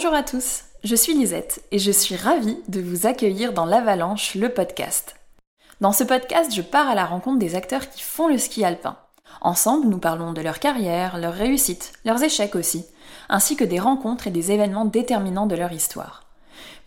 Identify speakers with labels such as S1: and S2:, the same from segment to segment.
S1: Bonjour à tous, je suis Lisette et je suis ravie de vous accueillir dans l'Avalanche, le podcast. Dans ce podcast, je pars à la rencontre des acteurs qui font le ski alpin. Ensemble, nous parlons de leur carrière, leurs réussites, leurs échecs aussi, ainsi que des rencontres et des événements déterminants de leur histoire.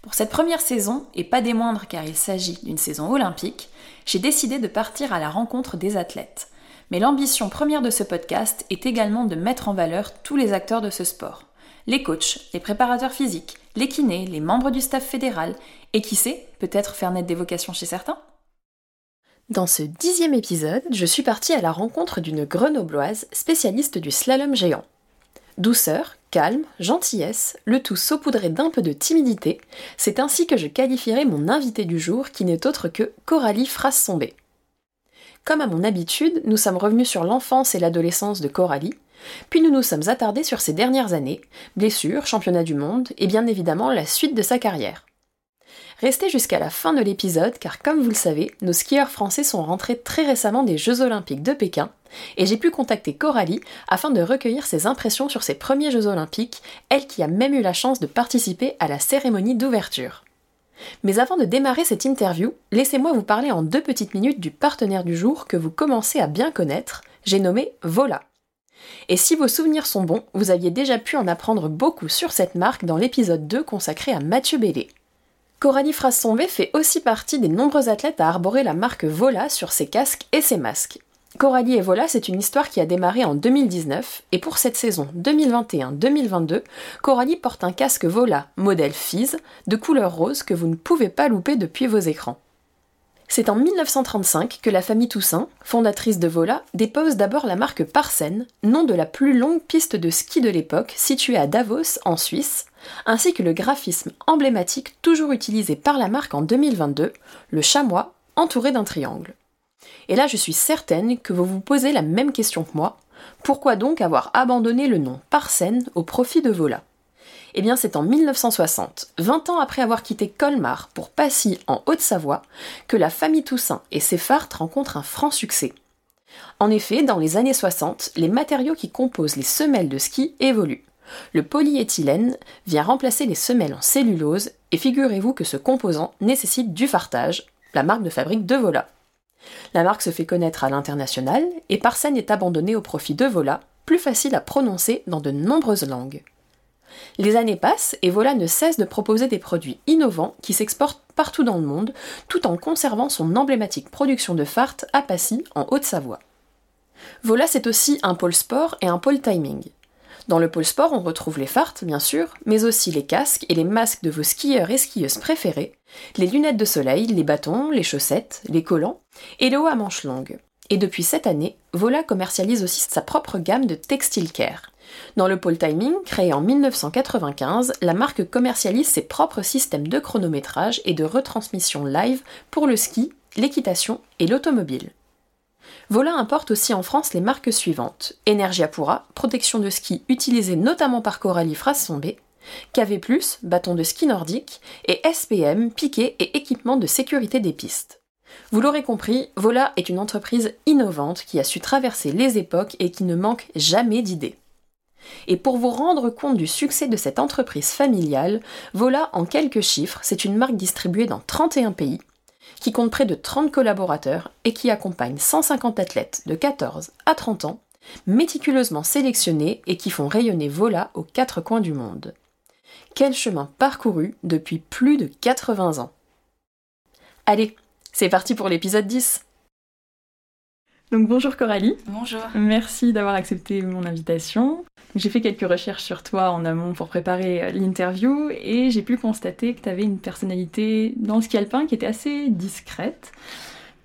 S1: Pour cette première saison, et pas des moindres car il s'agit d'une saison olympique, j'ai décidé de partir à la rencontre des athlètes. Mais l'ambition première de ce podcast est également de mettre en valeur tous les acteurs de ce sport les coachs, les préparateurs physiques, les kinés, les membres du staff fédéral, et qui sait, peut-être faire naître des vocations chez certains Dans ce dixième épisode, je suis partie à la rencontre d'une grenobloise spécialiste du slalom géant. Douceur, calme, gentillesse, le tout saupoudré d'un peu de timidité, c'est ainsi que je qualifierai mon invité du jour qui n'est autre que Coralie Frassombé. Comme à mon habitude, nous sommes revenus sur l'enfance et l'adolescence de Coralie, puis nous nous sommes attardés sur ses dernières années, blessures, championnat du monde, et bien évidemment la suite de sa carrière. Restez jusqu'à la fin de l'épisode car comme vous le savez, nos skieurs français sont rentrés très récemment des Jeux olympiques de Pékin et j'ai pu contacter Coralie afin de recueillir ses impressions sur ses premiers Jeux olympiques, elle qui a même eu la chance de participer à la cérémonie d'ouverture. Mais avant de démarrer cette interview, laissez-moi vous parler en deux petites minutes du partenaire du jour que vous commencez à bien connaître, j'ai nommé Vola. Et si vos souvenirs sont bons, vous aviez déjà pu en apprendre beaucoup sur cette marque dans l'épisode 2 consacré à Mathieu Bellé. Coralie Frassonvé fait aussi partie des nombreux athlètes à arborer la marque Vola sur ses casques et ses masques. Coralie et Vola, c'est une histoire qui a démarré en 2019, et pour cette saison 2021-2022, Coralie porte un casque Vola modèle Fizz de couleur rose que vous ne pouvez pas louper depuis vos écrans. C'est en 1935 que la famille Toussaint, fondatrice de Vola, dépose d'abord la marque Parsen, nom de la plus longue piste de ski de l'époque située à Davos, en Suisse, ainsi que le graphisme emblématique toujours utilisé par la marque en 2022, le chamois entouré d'un triangle. Et là, je suis certaine que vous vous posez la même question que moi. Pourquoi donc avoir abandonné le nom Parsen au profit de Vola? Eh bien, c'est en 1960, 20 ans après avoir quitté Colmar pour Passy en Haute-Savoie, que la famille Toussaint et ses fartes rencontrent un franc succès. En effet, dans les années 60, les matériaux qui composent les semelles de ski évoluent. Le polyéthylène vient remplacer les semelles en cellulose et figurez-vous que ce composant nécessite du fartage, la marque de fabrique de Vola. La marque se fait connaître à l'international et Parsen est abandonnée au profit de Vola, plus facile à prononcer dans de nombreuses langues. Les années passent et Vola ne cesse de proposer des produits innovants qui s'exportent partout dans le monde, tout en conservant son emblématique production de fartes à Passy, en Haute-Savoie. Vola, c'est aussi un pôle sport et un pôle timing. Dans le pôle sport, on retrouve les fartes, bien sûr, mais aussi les casques et les masques de vos skieurs et skieuses préférés, les lunettes de soleil, les bâtons, les chaussettes, les collants et le haut à manches longues. Et depuis cette année, Vola commercialise aussi sa propre gamme de textile care. Dans le pole timing, créé en 1995, la marque commercialise ses propres systèmes de chronométrage et de retransmission live pour le ski, l'équitation et l'automobile. Vola importe aussi en France les marques suivantes Energia Pura, protection de ski utilisée notamment par Coralie Frassombé, KV+, bâton de ski nordique, et SPM, piquet et équipement de sécurité des pistes. Vous l'aurez compris, Vola est une entreprise innovante qui a su traverser les époques et qui ne manque jamais d'idées. Et pour vous rendre compte du succès de cette entreprise familiale, voilà en quelques chiffres, c'est une marque distribuée dans 31 pays, qui compte près de 30 collaborateurs et qui accompagne 150 athlètes de 14 à 30 ans, méticuleusement sélectionnés et qui font rayonner Vola aux quatre coins du monde. Quel chemin parcouru depuis plus de 80 ans. Allez, c'est parti pour l'épisode 10 donc bonjour Coralie.
S2: Bonjour.
S1: Merci d'avoir accepté mon invitation. J'ai fait quelques recherches sur toi en amont pour préparer euh, l'interview et j'ai pu constater que tu avais une personnalité dans le ski qui était assez discrète.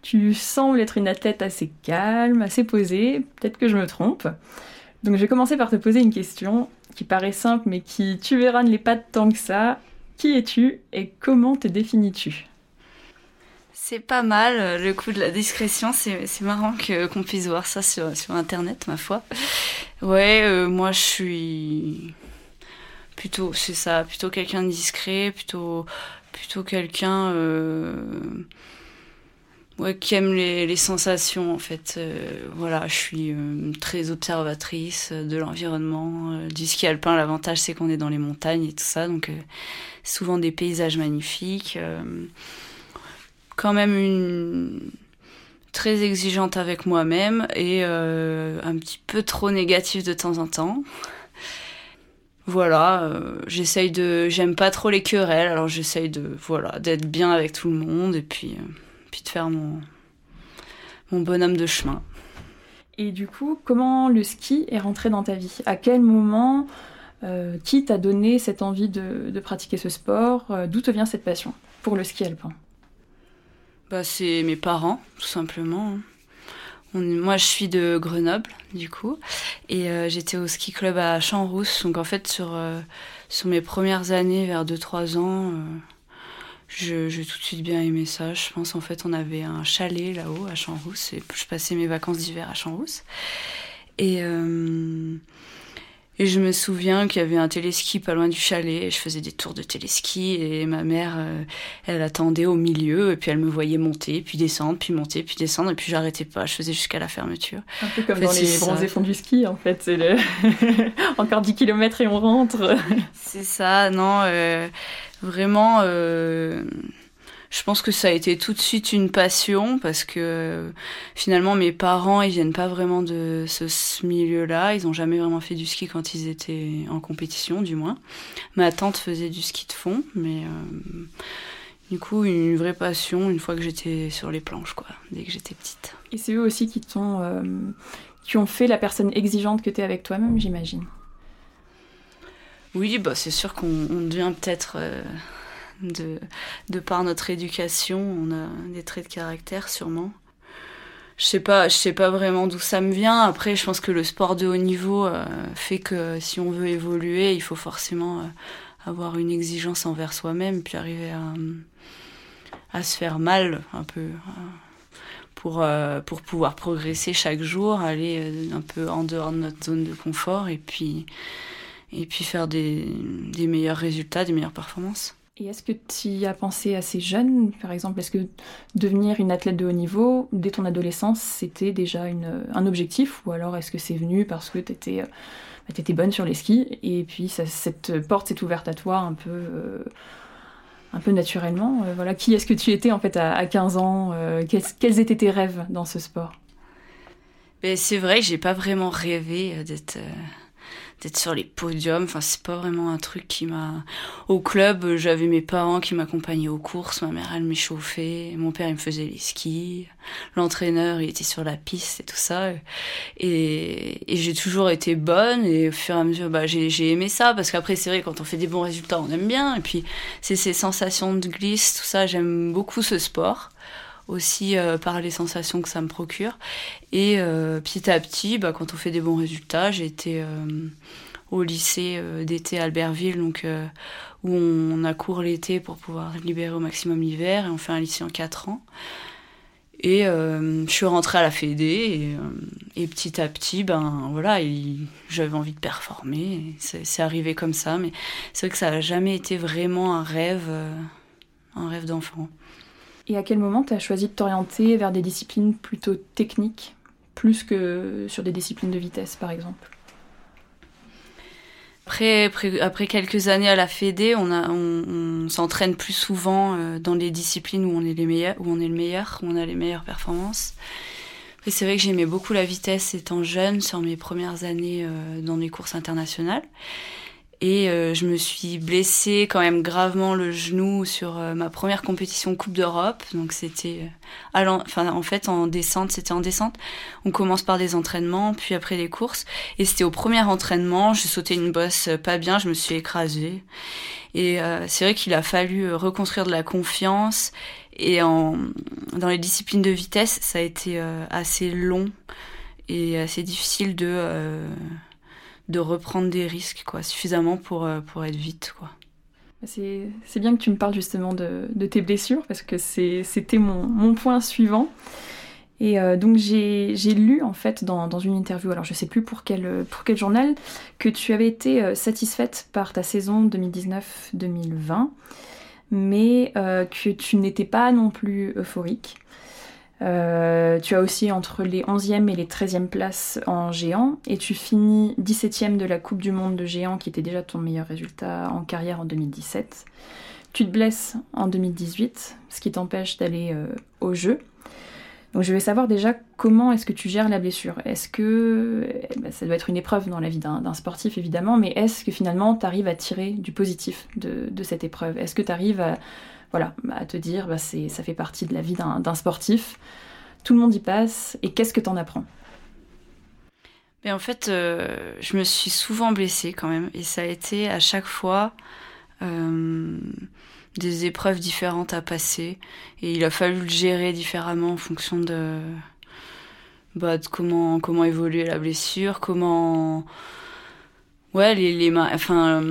S1: Tu sembles être une athlète assez calme, assez posée, peut-être que je me trompe. Donc je vais commencer par te poser une question qui paraît simple mais qui, tu verras, ne l'est pas tant que ça. Qui es-tu et comment te définis-tu?
S2: C'est pas mal, euh, le coup de la discrétion, c'est marrant qu'on puisse voir ça sur, sur Internet, ma foi. Ouais, euh, moi je suis plutôt, c'est ça, plutôt quelqu'un de discret, plutôt, plutôt quelqu'un... Euh, ouais, qui aime les, les sensations en fait. Voilà, je suis très observatrice de l'environnement, du ski alpin. L'avantage c'est qu'on est dans les montagnes et tout ça, donc souvent des paysages magnifiques. Quand même une très exigeante avec moi-même et un petit peu trop négative de temps en temps. Voilà, j'essaye de, j'aime pas trop les querelles, alors j'essaye de, voilà, d'être bien avec tout le monde et puis de faire mon, bonhomme de chemin.
S3: Et du coup, comment le ski est rentré dans ta vie? À quel moment euh, Qui t'a donné cette envie de, pratiquer ce sport? Euh, D'où te vient cette passion pour le ski alpin?
S2: Bah, C'est mes parents, tout simplement. moi, je suis de Grenoble, du coup, et euh, j'étais au ski club à Champs-Rousse. Donc, en fait, sur, sur mes premières années, vers 2-3 ans, j'ai tout de suite bien aimé ça. Je pense en fait on avait un chalet là-haut à Champs-Rousse et je passais mes vacances d'hiver à Champs-Rousse. Et, euh, et je me souviens qu'il y avait un téléski pas loin du chalet et je faisais des tours de téléski et ma mère euh, elle attendait au milieu et puis elle me voyait monter puis descendre puis monter puis descendre et puis j'arrêtais pas. Je faisais jusqu'à la fermeture.
S3: Un peu comme dans les bronzés fonds du ski en fait. C'est le... encore 10 km et on rentre.
S2: c'est ça, non. Euh Vraiment, euh, je pense que ça a été tout de suite une passion parce que finalement mes parents ils viennent pas vraiment de ce milieu-là, ils ont jamais vraiment fait du ski quand ils étaient en compétition du moins. Ma tante faisait du ski de fond, mais euh, du coup une vraie passion une fois que j'étais sur les planches quoi, dès que j'étais petite.
S3: Et c'est eux aussi qui t'ont euh, qui ont fait la personne exigeante que tu es avec toi-même, j'imagine.
S2: Oui, bah, c'est sûr qu'on devient peut-être, euh, de, de par notre éducation, on a des traits de caractère sûrement. Je sais pas, je sais pas vraiment d'où ça me vient. Après, je pense que le sport de haut niveau euh, fait que si on veut évoluer, il faut forcément euh, avoir une exigence envers soi-même, puis arriver à, à se faire mal un peu pour, pour pouvoir progresser chaque jour, aller un peu en dehors de notre zone de confort et puis et puis faire des, des meilleurs résultats, des meilleures performances.
S3: Et est-ce que tu as pensé assez jeune, par exemple? Est-ce que devenir une athlète de haut niveau, dès ton adolescence, c'était déjà un objectif? Ou alors est-ce que c'est venu parce que tu étais, bah, bonne sur les skis? Et puis cette porte s'est ouverte à toi un peu, euh, un peu naturellement. Euh, Voilà, Qui est-ce que tu étais en fait à, à 15 ans? Euh, quels, étaient tes rêves dans ce sport?
S2: Ben, C'est vrai j'ai pas vraiment rêvé d'être d'être sur les podiums. Enfin, c'est pas vraiment un truc qui m'a. Au club, j'avais mes parents qui m'accompagnaient aux courses. Ma mère, elle m'échauffait. Mon père, il me faisait les skis. L'entraîneur, il était sur la piste et tout ça. Et, et j'ai toujours été bonne. Et au fur et à mesure, bah, j'ai, aimé ça. Parce qu'après, c'est vrai, quand on fait des bons résultats, on aime bien. Et puis, c'est ces sensations de glisse, tout ça. J'aime beaucoup ce sport aussi euh, par les sensations que ça me procure. Et euh, petit à petit, bah, quand on fait des bons résultats, j'ai été euh, au lycée d'été à Albertville, donc, où on, a cours l'été pour pouvoir libérer au maximum l'hiver, et on fait un lycée en 4 ans. Et je suis rentrée à la Fédé et, et petit à petit, ben voilà, j'avais envie de performer. C'est arrivé comme ça, mais c'est vrai que ça n'a jamais été vraiment un rêve, un rêve d'enfant.
S3: Et à quel moment tu as choisi de t'orienter vers des disciplines plutôt techniques, plus que sur des disciplines de vitesse par exemple?
S2: Après, après, quelques années à la Fédé, on, s'entraîne plus souvent euh, dans les disciplines où on est les meilleurs, où on est le meilleur, où on a les meilleures performances. Et c'est vrai que j'aimais beaucoup la vitesse étant jeune sur mes premières années euh, dans les courses internationales. Et euh, je me suis blessée quand même gravement le genou sur euh, ma première compétition Coupe d'Europe. Donc c'était, euh, enfin en fait en descente, c'était en descente. On commence par des entraînements, puis après des courses. Et c'était au premier entraînement, j'ai sauté une bosse pas bien, je me suis écrasée. Et c'est vrai qu'il a fallu reconstruire de la confiance. Et en, dans les disciplines de vitesse, ça a été assez long et assez difficile de de reprendre des risques, quoi, suffisamment pour, euh, pour être vite, quoi.
S3: C'est bien que tu me parles justement de, tes blessures, parce que c'était mon, point suivant. Et euh, donc j'ai lu en fait dans, une interview, alors je sais plus pour quel, pour quel journal, que tu avais été euh, satisfaite par ta saison 2019-2020, mais que tu n'étais pas non plus euphorique. Euh, tu as aussi entre les 11e et les 13e places en géant et tu finis 17e de la Coupe du Monde de géant qui était déjà ton meilleur résultat en carrière en 2017. Tu te blesses en 2018, ce qui t'empêche d'aller euh, au jeu. Donc je vais savoir déjà comment est-ce que tu gères la blessure. Est-ce que eh ben, ça doit être une épreuve dans la vie d'un sportif évidemment, mais est-ce que finalement tu arrives à tirer du positif de, cette épreuve? Est-ce que tu arrives à, voilà, à te dire bah, ça fait partie de la vie d'un sportif, tout le monde y passe, et qu'est-ce que tu en apprends?
S2: Mais en fait, euh, je me suis souvent blessée quand même, et ça a été à chaque fois euh, des épreuves différentes à passer. Et il a fallu le gérer différemment en fonction de, bah, comment comment évoluer la blessure, comment ouais les, les enfin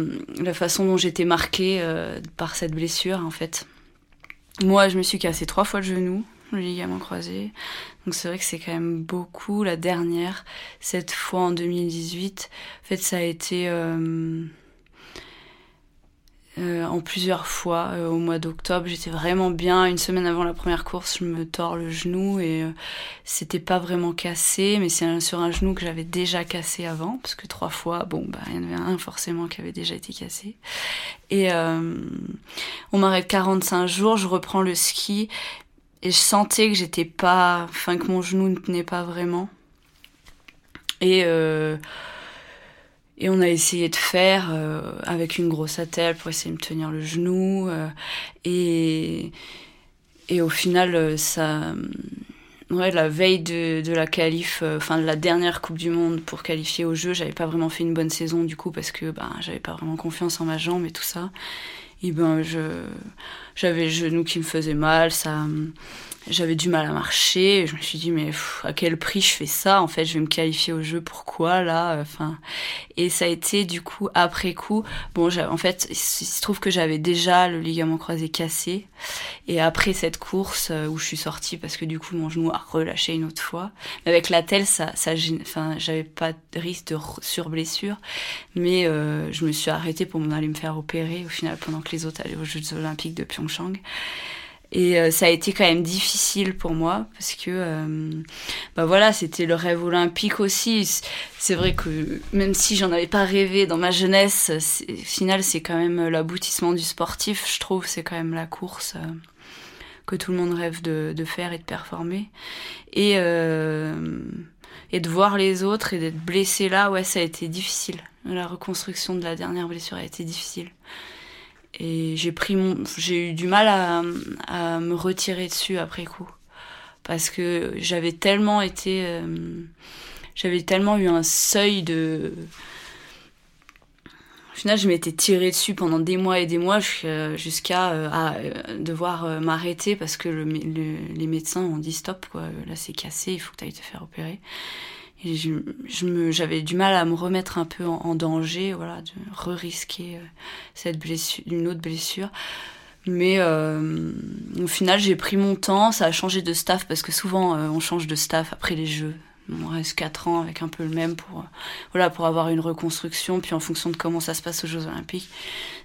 S2: la façon dont j'étais marquée euh, par cette blessure en fait. Moi, je me suis cassé trois fois le genou, le ligament croisé. Donc c'est vrai que c'est quand même beaucoup. La dernière, cette fois en 2018, en fait ça a été euh, euh, en plusieurs fois euh, au mois d'octobre. J'étais vraiment bien. Une semaine avant la première course, je me tords le genou et euh, c'était pas vraiment cassé, mais c'est sur un genou que j'avais déjà cassé avant, parce que trois fois, bon, bah, il y en avait un forcément qui avait déjà été cassé. Et on m'arrête 45 jours, je reprends le ski et je sentais que j'étais pas, enfin que mon genou ne tenait pas vraiment. Et et on a essayé de faire euh, avec une grosse attelle pour essayer de me tenir le genou. Euh, et, et au final, euh, ça. Ouais, la veille de, de la qualif, enfin de la dernière Coupe du Monde pour qualifier au jeu, j'avais pas vraiment fait une bonne saison du coup parce que bah, j'avais pas vraiment confiance en ma jambe et tout ça. Et ben je j'avais le genou qui me faisait mal, ça j'avais du mal à marcher. Je me suis dit mais à quel prix je fais ça En fait, je vais me qualifier au jeu. Pourquoi là? Enfin, et ça a été du coup après coup. Bon, en fait, il se trouve que j'avais déjà le ligament croisé cassé. Et après cette course euh, où je suis sortie parce que du coup mon genou a relâché une autre fois. Mais avec la telle, ça, ça, enfin, j'avais pas de risque de surblessure. Mais euh, je me suis arrêtée pour m'aller me faire opérer au final pendant que les autres allaient aux Jeux Olympiques de Pyeongchang. Et euh, ça a été quand même difficile pour moi parce que euh, bah voilà, c'était le rêve olympique aussi. C'est vrai que même si j'en avais pas rêvé dans ma jeunesse, au final c'est quand même l'aboutissement du sportif, je trouve, c'est quand même la course euh, que tout le monde rêve de, de faire et de performer. Et et de voir les autres et d'être blessé là, ouais, ça a été difficile. La reconstruction de la dernière blessure a été difficile et j'ai pris mon j'ai eu du mal à, à, me retirer dessus après coup. Parce que j'avais tellement été euh, j'avais tellement eu un seuil de au final je m'étais tiré dessus pendant des mois et des mois jusqu'à euh, devoir m'arrêter parce que le, les médecins ont dit stop quoi. Là c'est cassé il faut que tu ailles te faire opérer j'avais du mal à me remettre un peu en, danger, voilà, de re-risquer euh, cette blessure, une autre blessure. Mais euh, au final, j'ai pris mon temps, ça a changé de staff parce que souvent euh, on change de staff après les jeux. On reste 4 ans avec un peu le même pour, voilà, pour avoir une reconstruction. Puis en fonction de comment ça se passe aux Jeux Olympiques,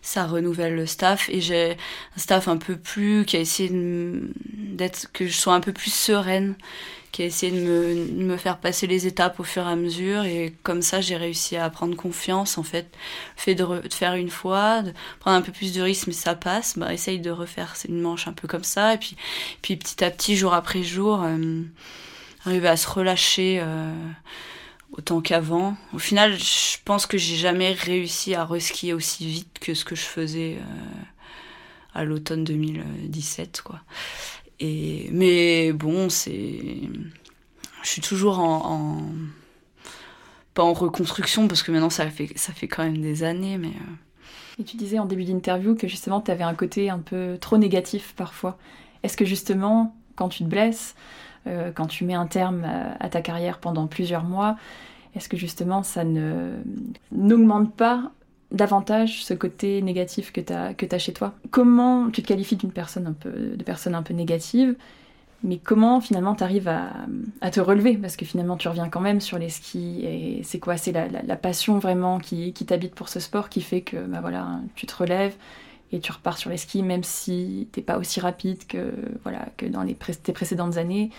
S2: ça renouvelle le staff. Et j'ai un staff un peu plus qui a essayé d'être, que je sois un peu plus sereine qui a essayé de me, me, faire passer les étapes au fur et à mesure. Et comme ça, j'ai réussi à prendre confiance. En fait, fait de, faire une fois, de prendre un peu plus de risque, mais ça passe. Bah, essaye de refaire une manche un peu comme ça. Et puis, puis petit à petit, jour après jour, euh, arriver à se relâcher. Euh, autant qu'avant. Au final, je pense que j'ai jamais réussi à reskier aussi vite que ce que je faisais euh, à l'automne 2017, quoi. Et, mais bon, c'est. Je suis toujours en, Pas en reconstruction, parce que maintenant ça fait, ça fait quand même des années, mais. Euh.
S3: Et tu disais en début d'interview que justement tu avais un côté un peu trop négatif parfois. Est-ce que justement, quand tu te blesses, euh, quand tu mets un terme à, ta carrière pendant plusieurs mois, est-ce que justement ça ne n'augmente pas davantage ce côté négatif que tu as, chez toi? Comment tu te qualifies d'une personne un peu, de personne un peu négative, mais comment finalement tu arrives à, à, te relever? Parce que finalement tu reviens quand même sur les skis, et c'est quoi? C'est la, la, passion vraiment qui, qui t'habite pour ce sport qui fait que bah voilà, tu te relèves et tu repars sur les skis, même si t'es pas aussi rapide que, voilà, que dans les tes précédentes années.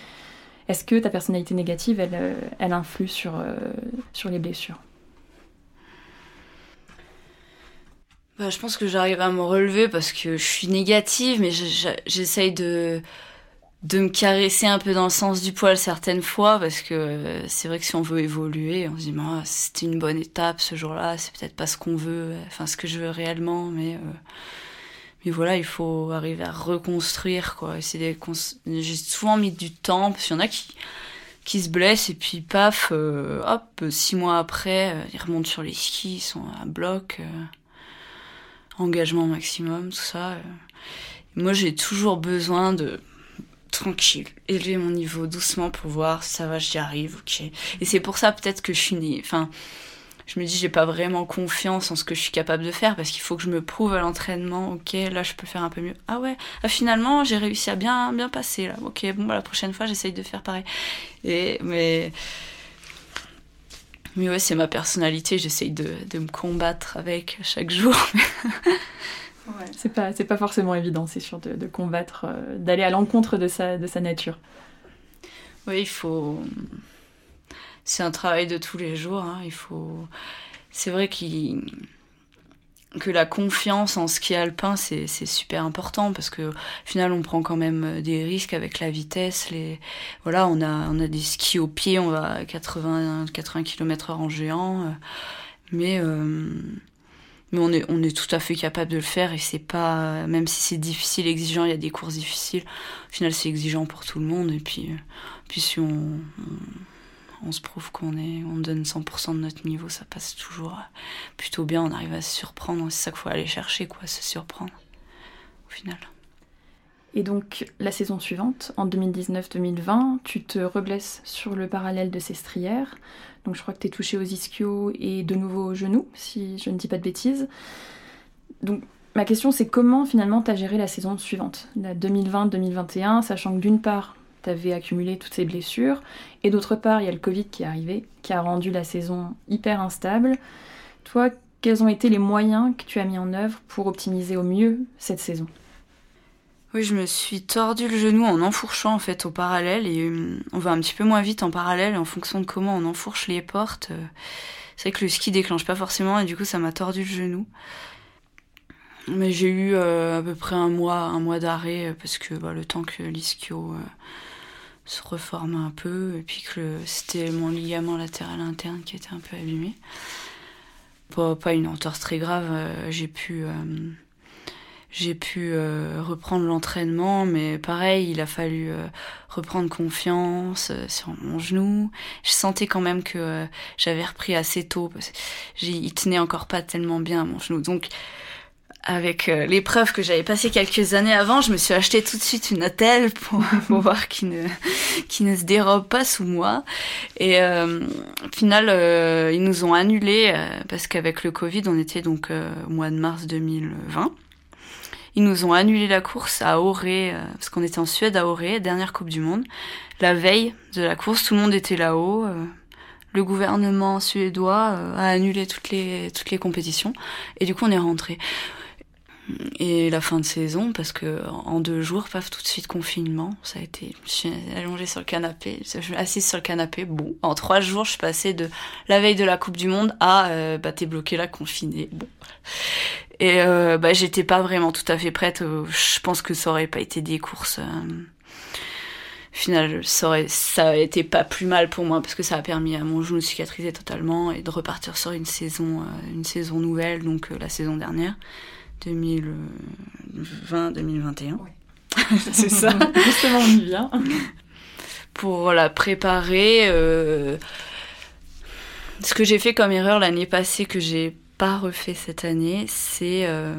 S3: Est-ce que ta personnalité négative, elle, euh, elle influe sur, euh, sur les blessures?
S2: Bah, Je pense que j'arrive à me relever parce que je suis négative, mais j'essaye de, de me caresser un peu dans le sens du poil certaines fois parce que euh, c'est vrai que si on veut évoluer, on se dit bah, c'était une bonne étape ce jour-là, c'est peut-être pas ce qu'on veut, enfin ce que je veux réellement, mais mais voilà, il faut arriver à reconstruire, quoi. J'ai souvent mis du temps, parce qu'il y en a qui, qui se blessent, et puis paf, euh, hop, six mois après, euh, ils remontent sur les skis, ils sont à bloc, euh, engagement maximum, tout ça. Moi, j'ai toujours besoin de tranquille, élever mon niveau doucement pour voir ça va, j'y arrive, ok. Et c'est pour ça peut-être que je suis née, enfin, je me dis j'ai pas vraiment confiance en ce que je suis capable de faire parce qu'il faut que je me prouve à l'entraînement ok là je peux faire un peu mieux. Ah ouais ah, finalement j'ai réussi à bien bien passer là. Ok bon bah, la prochaine fois j'essaye de faire pareil. Et mais mais ouais c'est ma personnalité j'essaye de, me combattre avec chaque jour
S3: ouais. c'est pas c'est pas forcément évident c'est sûr de, de combattre euh, d'aller à l'encontre de sa de sa nature
S2: oui il faut c'est un travail de tous les jours. Hein. Il faut. C'est vrai qu'il que la confiance en ski alpin, c'est super important parce que au final, on prend quand même des risques avec la vitesse. Les, voilà, on a, on a des skis au pied, on va à 80, 80 km h en géant. Mais, euh, mais on est, on est tout à fait capable de le faire et c'est pas, même si c'est difficile, exigeant, il y a des courses difficiles. Au final, c'est exigeant pour tout le monde et puis, puis si on on se prouve qu'on est, on donne 100% de notre niveau, ça passe toujours plutôt bien, on arrive à se surprendre, c'est ça qu'il faut aller chercher, quoi, se surprendre, au final.
S3: Et donc, la saison suivante, en 2019-2020, tu te reblesses sur le parallèle de Sestrières. Donc, je crois que tu es touché aux ischios et de nouveau aux genoux, si je ne dis pas de bêtises. Donc, ma question, c'est comment finalement tu as géré la saison suivante, la 2020-2021, sachant que d'une part, tu avais accumulé toutes ces blessures. Et d'autre part, il y a le Covid qui est arrivé, qui a rendu la saison hyper instable. Toi, quels ont été les moyens que tu as mis en œuvre pour optimiser au mieux cette saison?
S2: Oui, je me suis tordu le genou en enfourchant en fait au parallèle et euh, on va un petit peu moins vite en parallèle en fonction de comment on enfourche les portes. Euh, c'est vrai que le ski déclenche pas forcément et du coup ça m'a tordu le genou. Mais j'ai eu euh, à peu près un mois, un mois d'arrêt parce que bah, le temps que l'ischio se reforme un peu, et puis que c'était mon ligament latéral interne qui était un peu abîmé. Pas, pas une entorse très grave, j'ai pu, j'ai pu euh, reprendre l'entraînement, mais pareil, il a fallu reprendre confiance sur mon genou. Je sentais quand même que j'avais repris assez tôt, parce il tenait encore pas tellement bien mon genou. Donc avec euh, l'épreuve que j'avais passée quelques années avant, je me suis acheté tout de suite une attelle pour, pour voir qu'il ne, ne se dérobe pas sous moi. Et euh, au final, euh, ils nous ont annulé euh, parce qu'avec le Covid, on était donc au mois de mars 2020. Ils nous ont annulé la course à Auré, parce qu'on était en Suède à Auré, dernière Coupe du Monde. La veille de la course, tout le monde était là-haut le gouvernement suédois a annulé toutes les toutes les compétitions et du coup on est rentré et la fin de saison parce que en deux jours, paf, tout de suite confinement. Ça a été, je suis allongée sur le canapé, je suis assise sur le canapé. Bon, en trois jours, je suis passée de la veille de la Coupe du Monde à euh, bah t'es bloqué là, confiné. Bon. Et euh, bah j'étais pas vraiment tout à fait prête. Euh, je pense que ça aurait pas été des courses. Euh, final, ça aurait, ça été pas plus mal pour moi parce que ça a permis à mon genou de cicatriser totalement et de repartir sur une saison, une saison nouvelle, donc la saison dernière. 2020-2021.
S3: c'est ça. Justement, on y vient.
S2: Pour la préparer. Euh, ce que j'ai fait comme erreur l'année passée que j'ai pas refait cette année, c'est euh,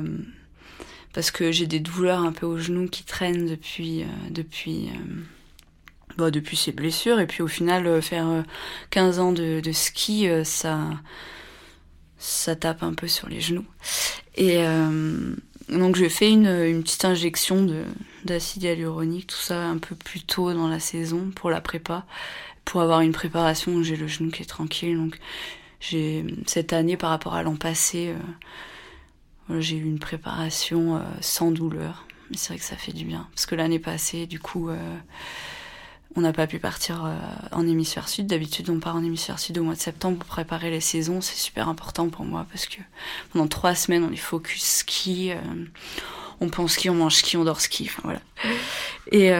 S2: parce que j'ai des douleurs un peu au genou qui traînent depuis euh, depuis bah, depuis ces blessures et puis au final faire 15 ans de, ski ça ça tape un peu sur les genoux. Et euh, donc j'ai fait une, une, petite injection d'acide hyaluronique, tout ça un peu plus tôt dans la saison pour la prépa, pour avoir une préparation où j'ai le genou qui est tranquille. Donc cette année par rapport à l'an passé, euh, j'ai eu une préparation sans douleur. C'est vrai que ça fait du bien. Parce que l'année passée, du coup, on n'a pas pu partir en hémisphère sud. D'habitude, on part en hémisphère sud au mois de septembre pour préparer les saisons. C'est super important pour moi parce que pendant trois semaines, on est focus ski. on pense ski, on mange ski, on dort ski. Voilà. Et,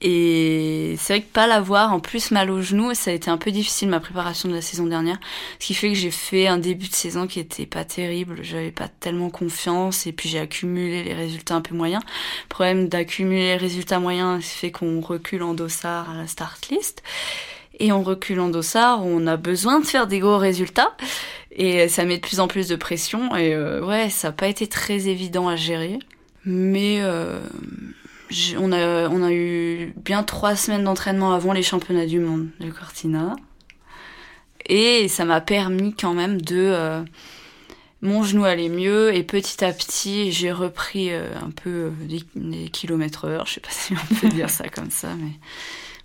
S2: et c'est vrai que pas l'avoir, en plus mal au genou, ça a été un peu difficile ma préparation de la saison dernière. Ce qui fait que j'ai fait un début de saison qui était pas terrible, j'avais pas tellement confiance et puis j'ai accumulé les résultats un peu moyens. Le problème d'accumuler les résultats moyens, c'est fait qu'on recule en dossard à la start list. Et en dossard, on a besoin de faire des gros résultats. Et ça met de plus en plus de pression. Et euh, ouais, ça n'a pas été très évident à gérer. Mais euh, on a, on a eu bien trois semaines d'entraînement avant les championnats du monde de Cortina. Et ça m'a permis quand même de... Euh, mon genou allait mieux et petit à petit j'ai repris euh, un peu euh, des, kilomètres heure. Je sais pas si on peut dire ça comme ça, mais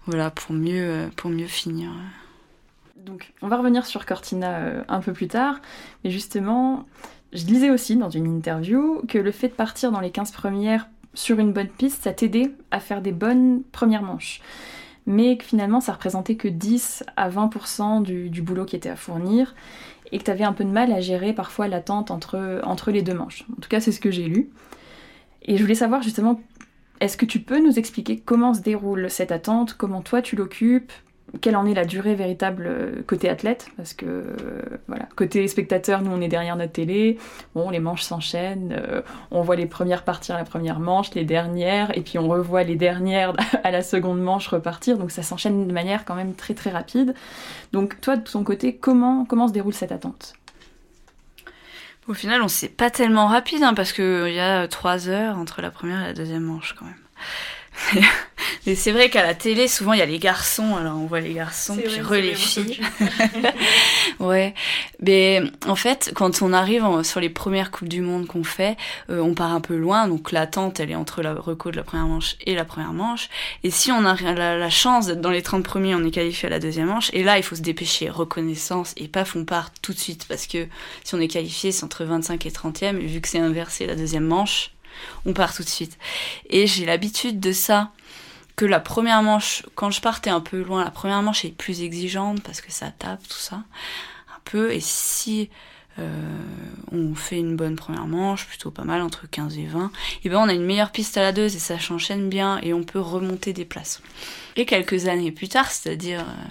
S2: voilà, pour mieux, pour mieux finir.
S3: Donc on va revenir sur Cortina un peu plus tard, mais justement, je disais aussi dans une interview que le fait de partir dans les 15 premières sur une bonne piste, ça t'aidait à faire des bonnes premières manches. Mais que finalement, ça représentait que 10 à 20% du, boulot qui était à fournir et que tu avais un peu de mal à gérer parfois l'attente entre, entre les deux manches. En tout cas, c'est ce que j'ai lu. Et je voulais savoir justement, est-ce que tu peux nous expliquer comment se déroule cette attente, comment toi tu l'occupes, quelle en est la durée véritable euh, côté athlète Parce que, euh, voilà, côté spectateur, nous on est derrière notre télé, bon, les manches s'enchaînent, euh, on voit les premières partir la première manche, les dernières, et puis on revoit les dernières à la seconde manche repartir, donc ça s'enchaîne de manière quand même très très rapide. Donc toi, de ton côté, comment, comment se déroule cette attente?
S2: Au final, on sait pas tellement rapide, hein, parce qu'il y a trois heures entre la première et la deuxième manche quand même. Mais c'est vrai qu'à la télé, souvent, il y a les garçons, alors on voit les garçons, puis re les filles. ouais. Mais en fait, quand on arrive sur les premières Coupes du Monde qu'on fait, euh, on part un peu loin, donc l'attente, elle est entre la reco de la première manche et la première manche. Et si on a la, la chance d'être dans les 30 premiers, on est qualifié à la deuxième manche. Et là, il faut se dépêcher, reconnaissance, et paf, on part tout de suite, parce que si on est qualifié, c'est entre 25 et 30e, et vu que c'est inversé la deuxième manche, on part tout de suite. Et j'ai l'habitude de ça, que la première manche, quand je partais un peu loin, la première manche est plus exigeante parce que ça tape, tout ça, un peu. Et si euh, on fait une bonne première manche, plutôt pas mal, entre 15 et 20, et ben on a une meilleure piste à la 2 et ça s'enchaîne bien et on peut remonter des places. Et quelques années plus tard, c'est-à-dire euh,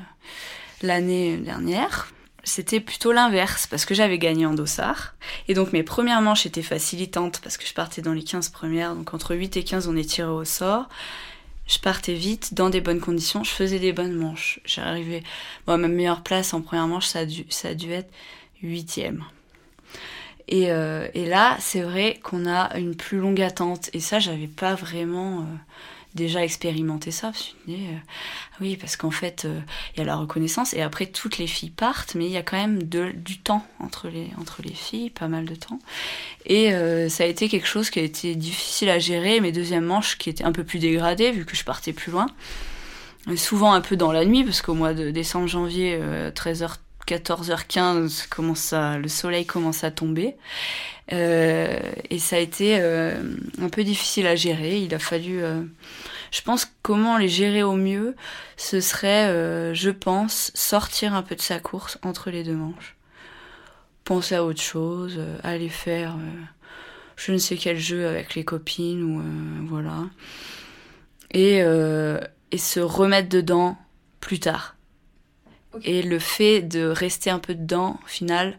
S2: l'année dernière, c'était plutôt l'inverse, parce que j'avais gagné en dossard. Et donc mes premières manches étaient facilitantes, parce que je partais dans les 15 premières, donc entre 8 et 15 on est tiré au sort. Je partais vite, dans des bonnes conditions, je faisais des bonnes manches. J'arrivais, bon, ma meilleure place en première manche, ça a dû, être huitième. Et, euh, et là, c'est vrai qu'on a une plus longue attente. Et ça, j'avais pas vraiment... Euh, déjà expérimenté ça. Je me suis dit, euh, oui, parce qu'en fait, euh, il y a la reconnaissance et après toutes les filles partent, mais il y a quand même du temps entre les, entre les filles, pas mal de temps. Et euh, ça a été quelque chose qui a été difficile à gérer. Mes deuxièmes manches qui étaient un peu plus dégradées vu que je partais plus loin. Souvent un peu dans la nuit parce qu'au mois de décembre, janvier, 13h 14h15, commence à, le soleil commence à tomber. Euh, et ça a été euh, un peu difficile à gérer. Il a fallu, euh, je pense, comment les gérer au mieux, ce serait, je pense, sortir un peu de sa course entre les deux manches, penser à autre chose, aller faire je ne sais quel jeu avec les copines ou voilà, et et se remettre dedans plus tard. Et le fait de rester un peu dedans, au final,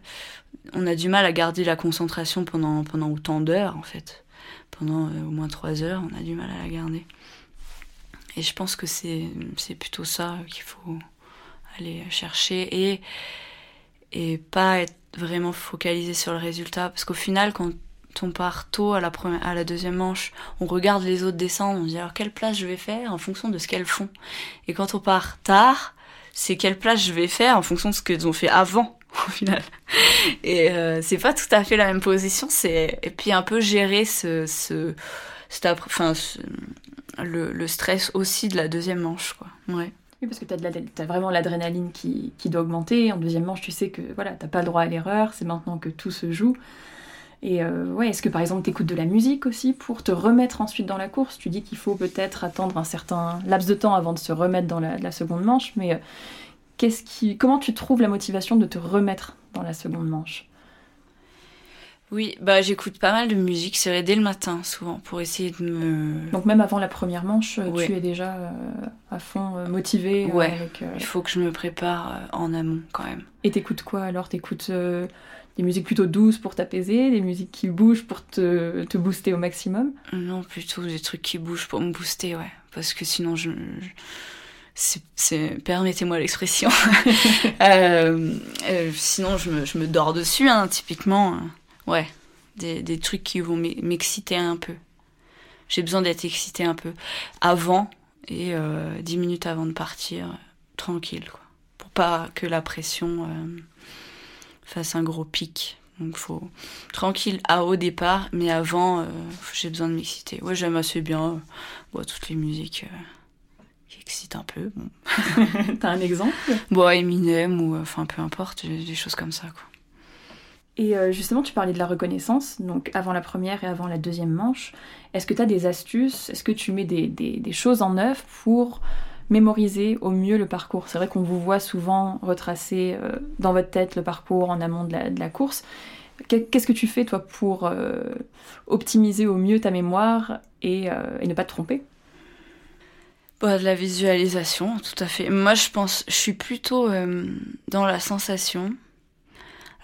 S2: on a du mal à garder la concentration pendant, pendant autant d'heures, en fait. Pendant euh, au moins trois heures, on a du mal à la garder. Et je pense que c'est, plutôt ça qu'il faut aller chercher et, et pas être vraiment focalisé sur le résultat. Parce qu'au final, quand on part tôt à la, première, à la deuxième manche, on regarde les autres descendre, on se dit alors quelle place je vais faire en fonction de ce qu'elles font. Et quand on part tard, c'est quelle place je vais faire en fonction de ce qu'elles ont fait avant au final. Et euh, c'est pas tout à fait la même position, c'est et puis un peu gérer ce ce, enfin le, le, stress aussi de la deuxième manche quoi. Ouais.
S3: Oui, parce que tu as, vraiment l'adrénaline qui, qui, doit augmenter. En deuxième manche, tu sais que voilà, tu pas le droit à l'erreur, c'est maintenant que tout se joue. Et euh, ouais, est-ce que par exemple tu écoutes de la musique aussi pour te remettre ensuite dans la course? Tu dis qu'il faut peut-être attendre un certain laps de temps avant de se remettre dans la, seconde manche, mais euh, qu'est-ce qui, comment tu trouves la motivation de te remettre dans la seconde manche?
S2: Oui, bah j'écoute pas mal de musique, c'est vrai dès le matin souvent pour essayer de me.
S3: Donc même avant la première manche, tu es déjà euh, à fond euh, motivé.
S2: Euh, ouais. Il faut que je me prépare en amont quand même.
S3: Et t'écoutes quoi alors? T'écoutes des musiques plutôt douces pour t'apaiser, des musiques qui bougent pour te, te, booster au maximum
S2: Non, plutôt des trucs qui bougent pour me booster, ouais. Parce que sinon je... permettez-moi l'expression. sinon, je me, je me, dors dessus, hein, typiquement. Ouais, des, des trucs qui vont m'exciter un peu. J'ai besoin d'être excitée un peu avant et euh, dix minutes avant de partir, tranquille, quoi. Pour pas que la pression euh, fasse un gros pic. Donc faut tranquille à au départ, mais avant euh, j'ai besoin de m'exciter. Ouais, j'aime assez bien bon, toutes les musiques qui excitent un peu. Bon.
S3: T'as un exemple?
S2: Bon, Eminem ou enfin peu importe, des choses comme ça quoi.
S3: Et euh, justement, tu parlais de la reconnaissance, donc avant la première et avant la deuxième manche. Est-ce que tu as des astuces? Est-ce que tu mets des, des, choses en œuvre pour mémoriser au mieux le parcours C'est vrai qu'on vous voit souvent retracer euh, dans votre tête le parcours en amont de la, course. Qu'est-ce que tu fais, toi, pour euh, optimiser au mieux ta mémoire et, et ne pas te tromper?
S2: Bah, de la visualisation, tout à fait. Moi, je pense, je suis plutôt dans la sensation.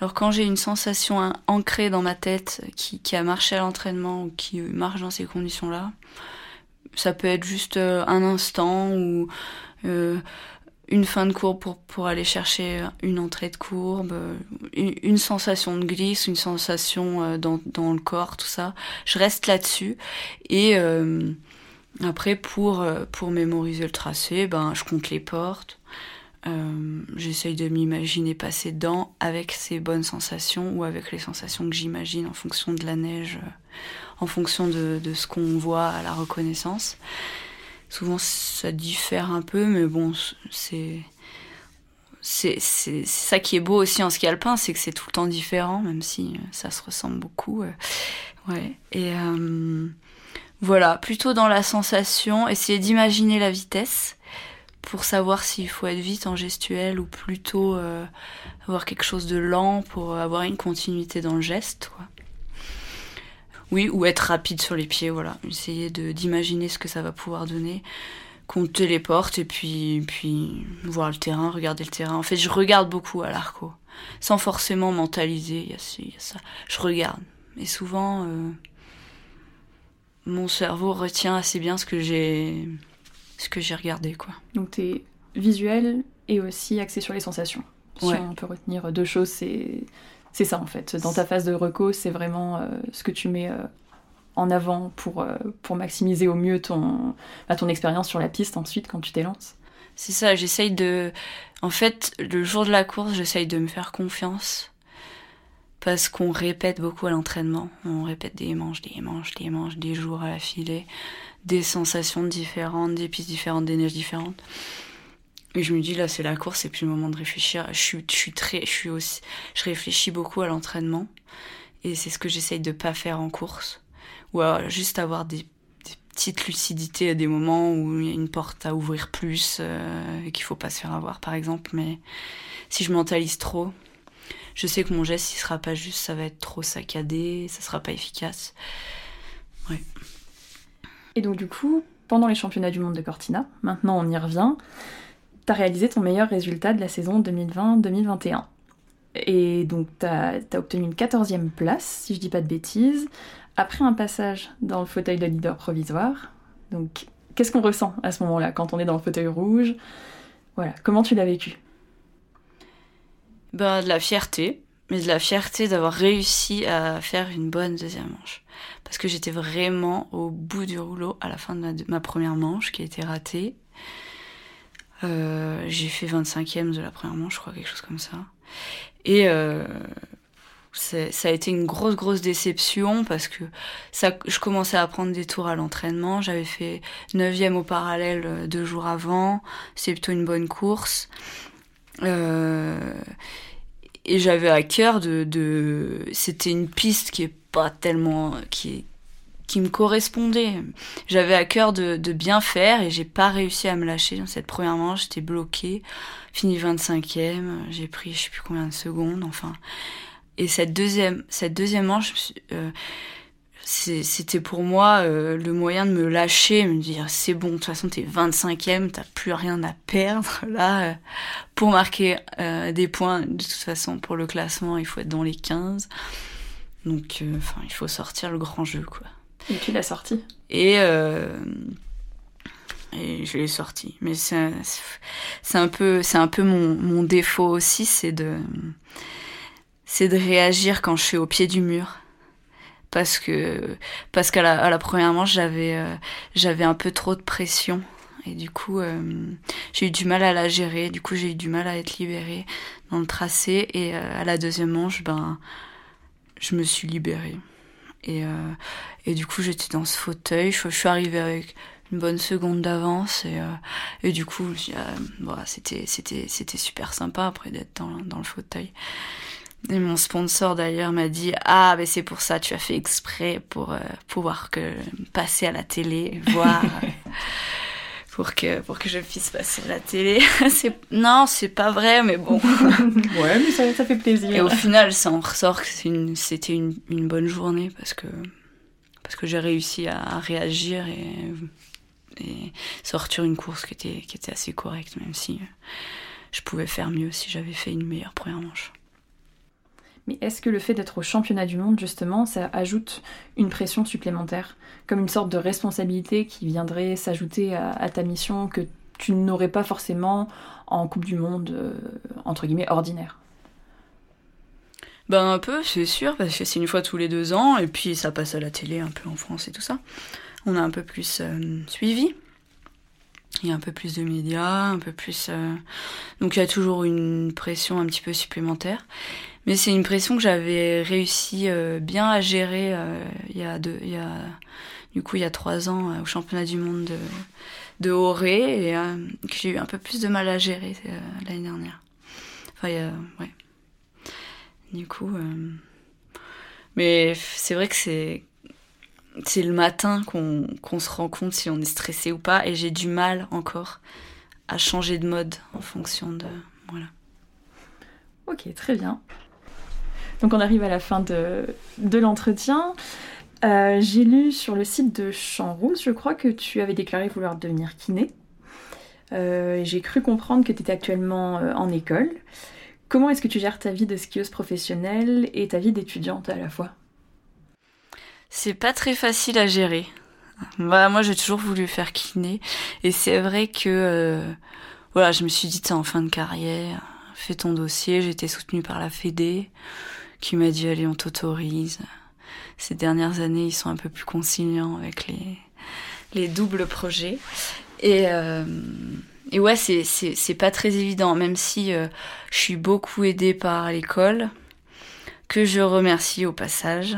S2: Alors quand j'ai une sensation ancrée dans ma tête qui, qui a marché à l'entraînement ou qui marche dans ces conditions-là, ça peut être juste euh, un instant ou euh, une fin de courbe pour, pour aller chercher une entrée de courbe, une, une sensation de glisse, une sensation euh, dans, dans le corps, tout ça. Je reste là-dessus et euh, après pour pour mémoriser le tracé, ben je compte les portes. Euh, j'essaye de m'imaginer passer dedans avec ces bonnes sensations ou avec les sensations que j'imagine en fonction de la neige, euh, en fonction de, de ce qu'on voit à la reconnaissance. Souvent ça diffère un peu, mais bon, c'est c'est ça qui est beau aussi en ski alpin, c'est que c'est tout le temps différent, même si euh, ça se ressemble beaucoup. Ouais. Et voilà, plutôt dans la sensation, essayer d'imaginer la vitesse pour savoir s'il faut être vite en gestuel ou plutôt euh, avoir quelque chose de lent pour avoir une continuité dans le geste. Oui, ou être rapide sur les pieds, voilà. Essayer de, d'imaginer ce que ça va pouvoir donner, compter les portes et puis, puis voir le terrain, regarder le terrain. En fait, je regarde beaucoup à l'arco, sans forcément mentaliser, il y, a, ça. Je regarde. Et souvent, euh, mon cerveau retient assez bien ce que j'ai ce que j'ai regardé. Quoi.
S3: Donc tu es visuel et aussi axé sur les sensations. Si on peut retenir deux choses, c'est, c'est ça en fait. Dans ta phase de reco, c'est vraiment euh, ce que tu mets euh, en avant pour, euh, pour maximiser au mieux ton, bah, ton expérience sur la piste ensuite quand tu t'élances.
S2: C'est ça, j'essaye de... En fait, le jour de la course, j'essaye de me faire confiance parce qu'on répète beaucoup à l'entraînement. On répète des manches, des manches, des manches, des jours à la filée des sensations différentes, des pistes différentes, des neiges différentes. Et je me dis là c'est la course, c'est plus le moment de réfléchir. Je suis, très, je suis aussi, je réfléchis beaucoup à l'entraînement et c'est ce que j'essaye de pas faire en course ou juste avoir des, petites lucidités à des moments où il y a une porte à ouvrir plus euh, et qu'il faut pas se faire avoir par exemple. Mais si je mentalise trop, je sais que mon geste il sera pas juste, ça va être trop saccadé, ça sera pas efficace. Ouais.
S3: Et donc du coup, pendant les championnats du monde de Cortina, maintenant on y revient, tu as réalisé ton meilleur résultat de la saison 2020-2021. Et donc tu as, obtenu une 14e place, si je dis pas de bêtises, après un passage dans le fauteuil de leader provisoire. Donc qu'est-ce qu'on ressent à ce moment-là quand on est dans le fauteuil rouge? Voilà, comment tu l'as vécu?
S2: Bah, de la fierté, mais de la fierté d'avoir réussi à faire une bonne deuxième manche. Parce que j'étais vraiment au bout du rouleau à la fin de ma, première manche qui a été ratée. Euh, j'ai fait 25e de la première manche, je crois, quelque chose comme ça. Et euh, ça a été une grosse grosse déception parce que ça, je commençais à prendre des tours à l'entraînement. J'avais fait neuvième au parallèle euh, deux jours avant. C'est plutôt une bonne course. Euh, et j'avais à cœur de, de... c'était une piste qui est pas tellement qui qui me correspondait. J'avais à cœur de, de bien faire et j'ai pas réussi à me lâcher dans cette première manche. J'étais bloquée, fini 25e, j'ai pris je sais plus combien de secondes, enfin. Et cette deuxième, cette deuxième manche, euh, c'était pour moi euh, le moyen de me lâcher, me dire c'est bon, de toute façon t'es 25e, t'as plus rien à perdre là. Euh, pour marquer euh, des points, de toute façon pour le classement, il faut être dans les 15. Donc enfin, il faut sortir le grand jeu quoi.
S3: Et tu l'as sorti.
S2: Et et je l'ai sorti. Mais c'est un peu c'est un peu mon, mon défaut aussi, c'est de c'est de réagir quand je suis au pied du mur. Parce que parce qu'à la, à la première manche j'avais euh, j'avais un peu trop de pression. Et du coup euh, j'ai eu du mal à la gérer. Du coup j'ai eu du mal à être libérée dans le tracé. Et euh, à la deuxième manche ben je me suis libérée et et du coup j'étais dans ce fauteuil. Je, suis arrivée avec une bonne seconde d'avance et et du coup voilà c'était c'était c'était super sympa après d'être dans dans le fauteuil. Et mon sponsor d'ailleurs m'a dit ah mais c'est pour ça tu as fait exprès pour euh, pouvoir que passer à la télé voir pour que pour que je puisse passer à la télé. Non c'est pas vrai mais bon.
S3: Ouais mais ça, ça, fait plaisir.
S2: Et au final ça en ressort que c'était une, une, une, bonne journée parce que parce que j'ai réussi à, à réagir et, et sortir une course qui était qui était assez correcte même si je pouvais faire mieux si j'avais fait une meilleure première manche
S3: mais est-ce que le fait d'être au championnat du monde, justement, ça ajoute une pression supplémentaire, comme une sorte de responsabilité qui viendrait s'ajouter à, ta mission que tu n'aurais pas forcément en Coupe du Monde, euh, entre guillemets, ordinaire?
S2: Ben un peu, c'est sûr, parce que c'est une fois tous les deux ans, et puis ça passe à la télé un peu en France et tout ça. On a un peu plus euh, suivi. Il y a un peu plus de médias, un peu plus... Euh, donc il y a toujours une pression un petit peu supplémentaire. Mais c'est une pression que j'avais réussi euh, bien à gérer euh, il y a deux, il y a du coup il y a trois ans euh, au championnat du monde de de Horé et que j'ai eu un peu plus de mal à gérer l'année dernière. Enfin, ouais. Du coup, mais c'est vrai que c'est c'est le matin qu'on se rend compte si on est stressé ou pas et j'ai du mal encore à changer de mode en fonction de voilà.
S3: Ok, très bien. Donc on arrive à la fin de, de l'entretien. Euh, j'ai lu sur le site de Champ je crois que tu avais déclaré vouloir devenir kiné. Euh, j'ai cru comprendre que tu étais actuellement euh, en école. Comment est-ce que tu gères ta vie de skieuse professionnelle et ta vie d'étudiante à la fois?
S2: C'est pas très facile à gérer. Moi, j'ai toujours voulu faire kiné. Et c'est vrai que voilà, je me suis dit, t'es en fin de carrière, fais ton dossier. Été soutenue par la Fédé qui m'a dit allez on t'autorise. Ces dernières années ils sont un peu plus conciliants avec les les doubles projets et euh, ouais c'est c'est c'est pas très évident même si euh, je suis beaucoup aidée par l'école que je remercie au passage.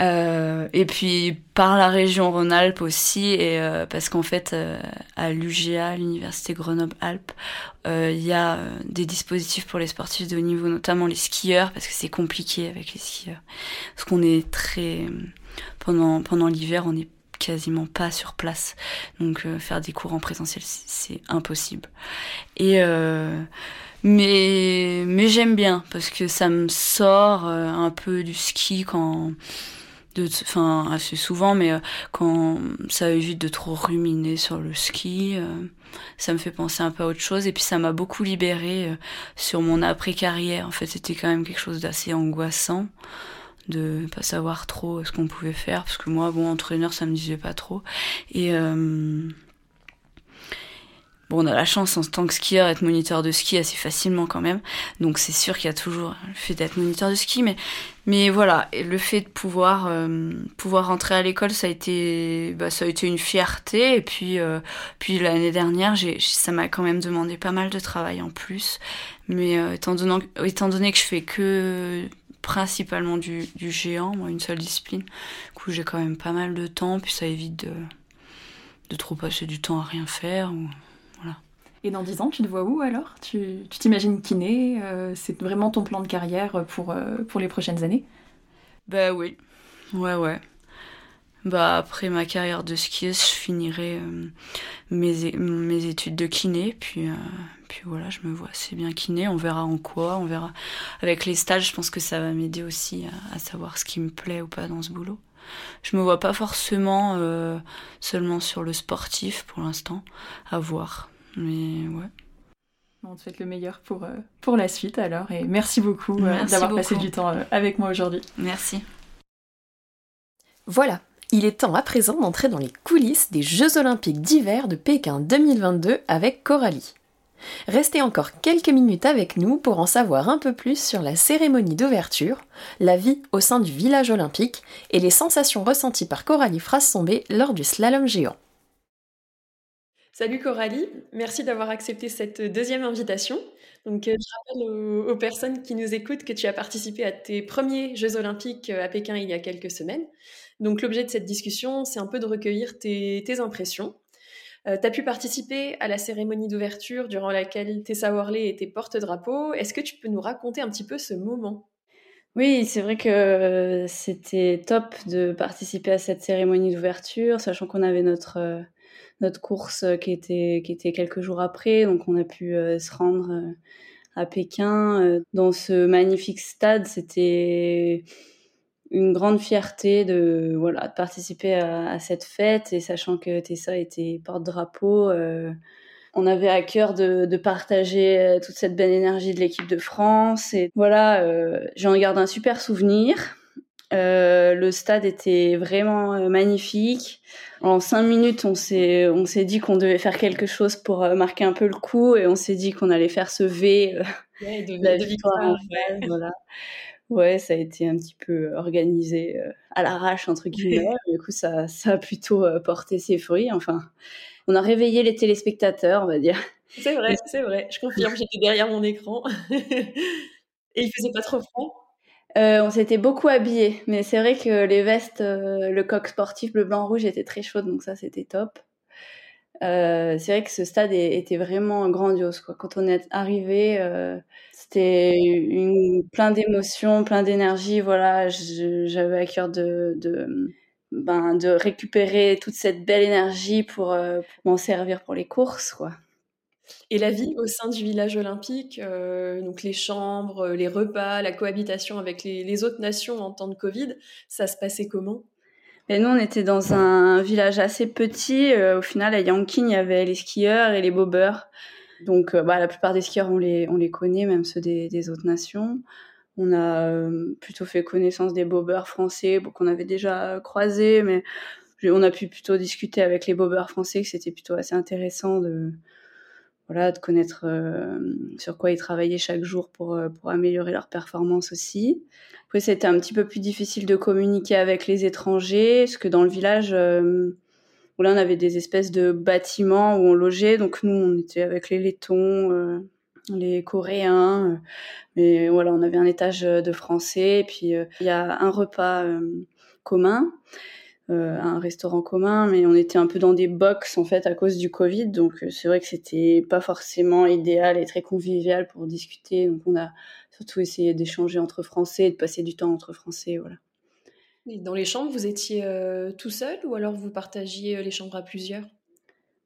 S2: Euh, et puis par la région Rhône-Alpes aussi, et euh, parce qu'en fait euh, à l'UGA, l'université Grenoble-Alpes, euh, il y a des dispositifs pour les sportifs de haut niveau, notamment les skieurs, parce que c'est compliqué avec les skieurs, parce qu'on est très pendant pendant l'hiver, on est quasiment pas sur place, donc faire des cours en présentiel c'est impossible. Et mais mais j'aime bien parce que ça me sort un peu du ski quand enfin assez souvent, mais euh, quand ça évite de trop ruminer sur le ski, euh, ça me fait penser un peu à autre chose. Et puis ça m'a beaucoup libérée euh, sur mon après-carrière. En fait, c'était quand même quelque chose d'assez angoissant de pas savoir trop ce qu'on pouvait faire parce que moi bon entraîneur ça me disait pas trop et Bon, on a la chance en tant que skieur d'être moniteur de ski assez facilement quand même. Donc c'est sûr qu'il y a toujours le fait d'être moniteur de ski, mais mais voilà, le fait de pouvoir euh, pouvoir rentrer à l'école, ça a été bah, ça a été une fierté. Et puis euh, puis l'année dernière, j'ai ça m'a quand même demandé pas mal de travail en plus. Mais euh, étant donné donné que je fais que
S4: principalement du, géant, moi, une seule discipline. Du coup, j'ai quand même pas mal de temps, puis ça évite de, de trop passer du temps à rien faire.
S5: Et dans 10 ans, tu te vois où alors? Tu t'imagines kiné euh, C'est vraiment ton plan de carrière pour, euh, pour les prochaines années?
S4: Bah oui, ouais, ouais. Bah après ma carrière de skieuse, je finirai euh, mes, mes études de kiné, puis puis voilà, je me vois assez bien kiné. On verra en quoi, on verra. Avec les stages, je pense que ça va m'aider aussi à, savoir ce qui me plaît ou pas dans ce boulot. Je me vois pas forcément seulement sur le sportif pour l'instant, à voir. Mais ouais.
S5: On te souhaite le meilleur pour, euh, pour la suite alors et merci beaucoup euh, d'avoir passé du temps avec moi aujourd'hui.
S4: Merci.
S5: Voilà, il est temps à présent d'entrer dans les coulisses des Jeux olympiques d'hiver de Pékin 2022 avec Coralie. Restez encore quelques minutes avec nous pour en savoir un peu plus sur la cérémonie d'ouverture, la vie au sein du village olympique et les sensations ressenties par Coralie Frassombé lors du slalom géant. Salut Coralie, merci d'avoir accepté cette deuxième invitation. Donc, euh, je rappelle aux, personnes qui nous écoutent que tu as participé à tes premiers Jeux olympiques euh, à Pékin il y a quelques semaines. Donc l'objet de cette discussion, c'est un peu de recueillir tes impressions euh, tu as pu participer à la cérémonie d'ouverture durant laquelle Tessa Worley était porte-drapeau. Est-ce que tu peux nous raconter un petit peu ce moment?
S4: Oui, c'est vrai que c'était top de participer à cette cérémonie d'ouverture, sachant qu'on avait notre, euh, notre course qui était, qui était quelques jours après. Donc on a pu euh, se rendre à Pékin dans ce magnifique stade. C'était une grande fierté de voilà participer à, cette fête et sachant que Tessa était porte-drapeau, euh, on avait à cœur de, partager euh, toute cette belle énergie de l'équipe de France et voilà, euh, j'en garde un super souvenir. Le stade était vraiment magnifique. En cinq minutes, on s'est on s'est dit qu'on devait faire quelque chose pour marquer un peu le coup et on s'est dit qu'on allait faire ce V de, la victoire. voilà. Ouais, ça a été un petit peu organisé euh, à l'arrache, entre guillemets. du coup, ça, ça a plutôt euh, porté ses fruits. Enfin, on a réveillé les téléspectateurs, on va dire.
S5: C'est vrai, c'est vrai. Je confirme, j'étais derrière mon écran. Et il faisait pas trop froid
S4: euh, on s'était beaucoup habillés, mais c'est vrai que les vestes, le coq sportif bleu, blanc, rouge était très chaude, donc ça c'était top. c'est vrai que ce stade était vraiment grandiose. Quand on est arrivé, c'était plein d'émotions, plein d'énergie. Voilà, j'avais à cœur ben, de récupérer toute cette belle énergie pour, euh, m'en servir pour les courses, quoi.
S5: Et la vie au sein du village olympique, euh, donc les chambres, les repas, la cohabitation avec les, autres nations en temps de Covid, ça se passait comment?
S4: Et nous, on était dans un village assez petit. Euh, au final, à Yanqing, il y avait les skieurs et les bobeurs. Donc, euh, bah, la plupart des skieurs, on les, on les connaît, même ceux des, des autres nations. On a euh, plutôt fait connaissance des bobeurs français, qu'on avait déjà croisés, mais on a pu plutôt discuter avec les bobeurs français, que c'était plutôt assez intéressant de, voilà, de connaître euh, sur quoi ils travaillaient chaque jour pour, pour améliorer leur performance aussi. Après, c'était un petit peu plus difficile de communiquer avec les étrangers, parce que dans le village, où là on avait des espèces de bâtiments où on logeait. Donc nous on était avec les Lettons, euh, les Coréens, euh, mais voilà on avait un étage de français. Et puis euh, il y a un repas commun. Un restaurant commun, mais on était un peu dans des box en fait à cause du Covid, donc c'est vrai que c'était pas forcément idéal et très convivial pour discuter. Donc on a surtout essayé d'échanger entre Français, de passer du temps entre Français, voilà
S5: dans les chambres, vous étiez euh, tout seul ou alors vous partagiez euh, les chambres à plusieurs?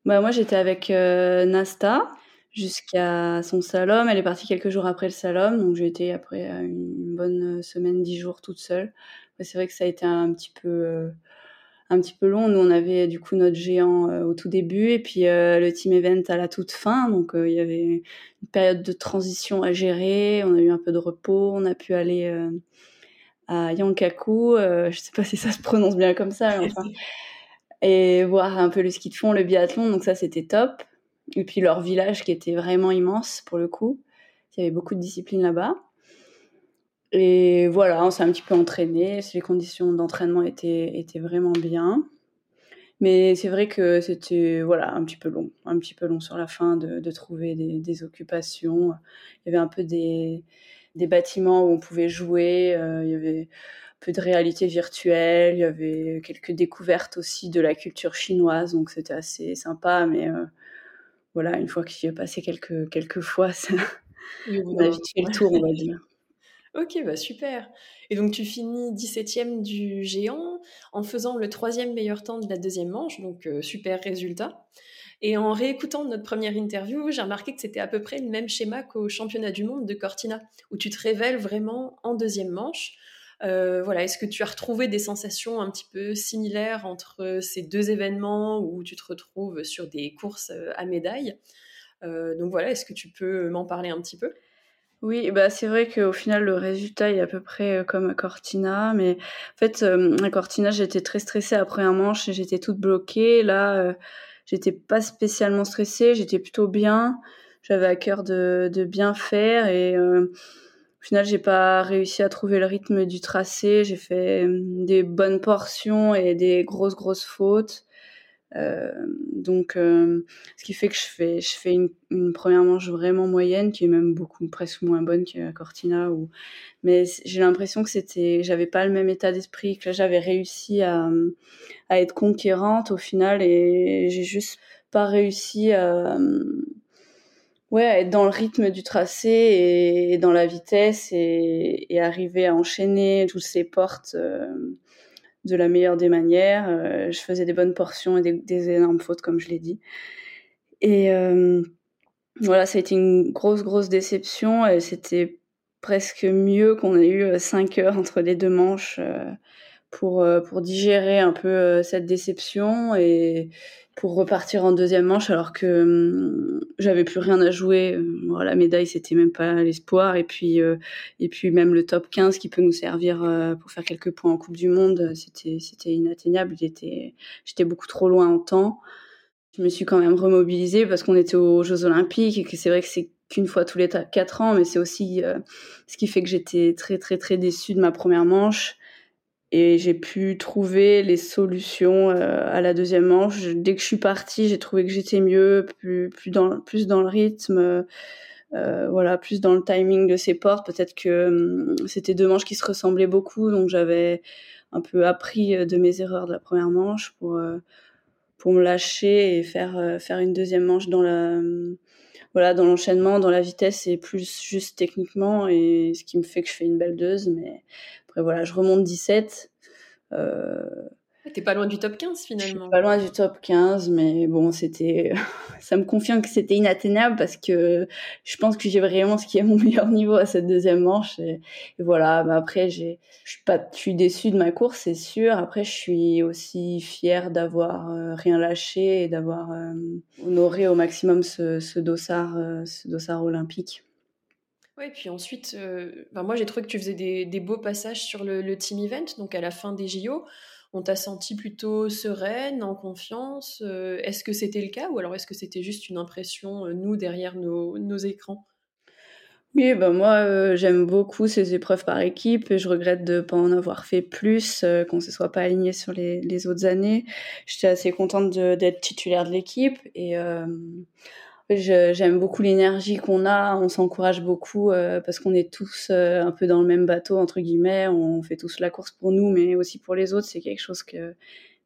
S4: Bah, Moi, j'étais avec euh, Nasta jusqu'à son salon. Elle est partie quelques jours après le salon, donc j'ai été après une bonne semaine, dix jours toute seule. c'est vrai que ça a été un petit peu un petit peu long. Nous, on avait du coup notre géant au tout début et puis le team event à la toute fin. Donc, il y avait une période de transition à gérer. On a eu un peu de repos. On a pu aller à Yankaku, euh, je sais pas si ça se prononce bien comme ça, et voir un peu le ski de fond, le biathlon, donc ça c'était top. Et puis leur village qui était vraiment immense pour le coup, il y avait beaucoup de disciplines là-bas. Et voilà, on s'est un petit peu entraîné, les conditions d'entraînement étaient, étaient vraiment bien. Mais c'est vrai que c'était voilà un petit peu long, un petit peu long sur la fin de, de trouver des, des, occupations. Il y avait un peu des, des bâtiments où on pouvait jouer. il y avait un peu de réalité virtuelle. Il y avait quelques découvertes aussi de la culture chinoise, donc c'était assez sympa. Mais voilà, une fois qu'il y a passé quelques, quelques fois, ça, on a vite fait le tour, on va dire.
S5: Ok, bah super. Et donc tu finis 17e du géant en faisant le troisième meilleur temps de la deuxième manche, donc euh, super résultat. Et en réécoutant notre première interview, j'ai remarqué que c'était à peu près le même schéma qu'au championnat du monde de Cortina, où tu te révèles vraiment en deuxième manche. Euh, voilà, est-ce que tu as retrouvé des sensations un petit peu similaires entre ces deux événements où tu te retrouves sur des courses euh, à médailles Donc voilà, est-ce que tu peux m'en parler un petit peu?
S4: Oui, bah c'est vrai qu'au final le résultat est à peu près euh, comme à Cortina, mais en fait euh, à Cortina j'étais très stressée la première manche et j'étais toute bloquée. Là, euh, j'étais pas spécialement stressée, j'étais plutôt bien. J'avais à cœur de, de bien faire et au final j'ai pas réussi à trouver le rythme du tracé. J'ai fait des bonnes portions et des grosses grosses fautes. Euh, donc, euh, ce qui fait que je fais, une, première manche vraiment moyenne, qui est même beaucoup presque moins bonne que Cortina. Mais j'ai l'impression que c'était, j'avais pas le même état d'esprit, que là j'avais réussi à, être conquérante au final, et j'ai juste pas réussi à, ouais, à être dans le rythme du tracé et, dans la vitesse et, et, arriver à enchaîner toutes ces portes. Euh, de la meilleure des manières. Euh, je faisais des bonnes portions et des, énormes fautes, comme je l'ai dit. Et euh, voilà, ça a été une grosse, grosse déception. Et c'était presque mieux qu'on ait eu 5 euh, heures entre les deux manches pour, digérer un peu cette déception pour repartir en deuxième manche alors que hum, j'avais plus rien à jouer. la médaille, c'était même pas l'espoir. Et puis, euh, et puis même le top 15 qui peut nous servir euh, pour faire quelques points en Coupe du Monde, c'était, c'était inatteignable. J'étais, j'étais beaucoup trop loin en temps. Je me suis quand même remobilisée parce qu'on était aux Jeux Olympiques et que c'est vrai que c'est qu'une fois tous les quatre ans, mais c'est aussi euh, ce qui fait que j'étais très très très déçue de ma première manche et j'ai pu trouver les solutions euh, à la deuxième manche. Dès que je suis partie, j'ai trouvé que j'étais mieux, plus, plus, dans, plus dans le rythme, euh, voilà, plus dans le timing de ces portes. Peut-être que hum, c'était deux manches qui se ressemblaient beaucoup, donc j'avais un peu appris euh, de mes erreurs de la première manche pour, pour me lâcher et faire, faire une deuxième manche dans la hum, voilà, dans l'enchaînement, dans la vitesse et plus juste techniquement, et ce qui me fait que je fais une belle deuxième mais après, voilà, je remonte 17.
S5: Euh, T'es pas loin du top 15 finalement.
S4: pas loin du top 15, mais bon, c'était, ça me confirme que c'était inatteignable parce que je pense que j'ai vraiment ce qui est mon meilleur niveau à cette deuxième manche. Et, voilà, bah après, je suis pas, je suis déçue de ma course, c'est sûr. Après, je suis aussi fière d'avoir euh, rien lâché et d'avoir euh, honoré au maximum ce, ce dossard, euh, ce dossard olympique.
S5: Oui, puis ensuite, euh, moi j'ai trouvé que tu faisais des, beaux passages sur le, team event, donc à la fin des JO. On t'a senti plutôt sereine, en confiance. Euh, est-ce que c'était le cas ou alors est-ce que c'était juste une impression, euh, nous, derrière nos, écrans?
S4: Oui, ben moi j'aime beaucoup ces épreuves par équipe je regrette de ne pas en avoir fait plus, qu'on ne se soit pas aligné sur les autres années. J'étais assez contente d'être titulaire de l'équipe et J'aime beaucoup l'énergie qu'on a, on s'encourage beaucoup euh, parce qu'on est tous euh, un peu dans le même bateau entre guillemets, on fait tous la course pour nous mais aussi pour les autres, c'est quelque chose que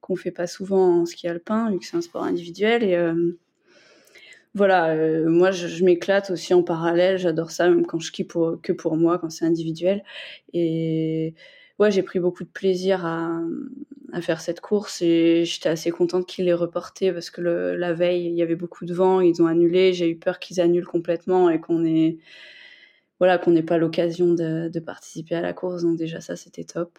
S4: qu'on fait pas souvent en ski alpin vu que c'est un sport individuel. Et euh, voilà, moi je, m'éclate aussi en parallèle, j'adore ça même quand je skie pour que pour moi quand c'est individuel ouais, j'ai pris beaucoup de plaisir à, à faire cette course et j'étais assez contente qu'ils l'aient reporté parce que la veille, il y avait beaucoup de vent, ils ont annulé. J'ai eu peur qu'ils annulent complètement et qu'on ait, voilà, qu'on n'ait pas l'occasion de, de, participer à la course. Donc déjà, ça, c'était top.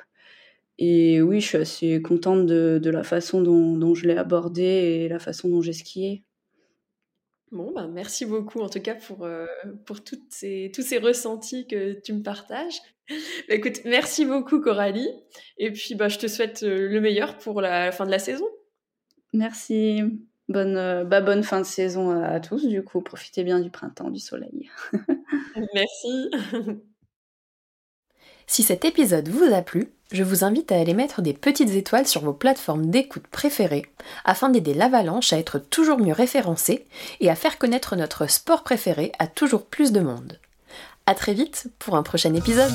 S4: Et oui, je suis assez contente de, de la façon dont, dont je l'ai abordé et la façon dont j'ai skié.
S5: Bon, ben, merci beaucoup en tout cas pour, euh, pour toutes ces, tous ces ressentis que tu me partages. Bah, écoute, merci beaucoup Coralie. Et puis bah, je te souhaite euh, le meilleur pour la fin de la saison.
S4: Merci. Bonne, euh, bah, bonne fin de saison à tous du coup. Profitez bien du printemps, du soleil.
S5: merci.
S1: Si cet épisode vous a plu, je vous invite à aller mettre des petites étoiles sur vos plateformes d'écoute préférées afin d'aider l'avalanche à être toujours mieux référencée et à faire connaître notre sport préféré à toujours plus de monde. À très vite pour un prochain épisode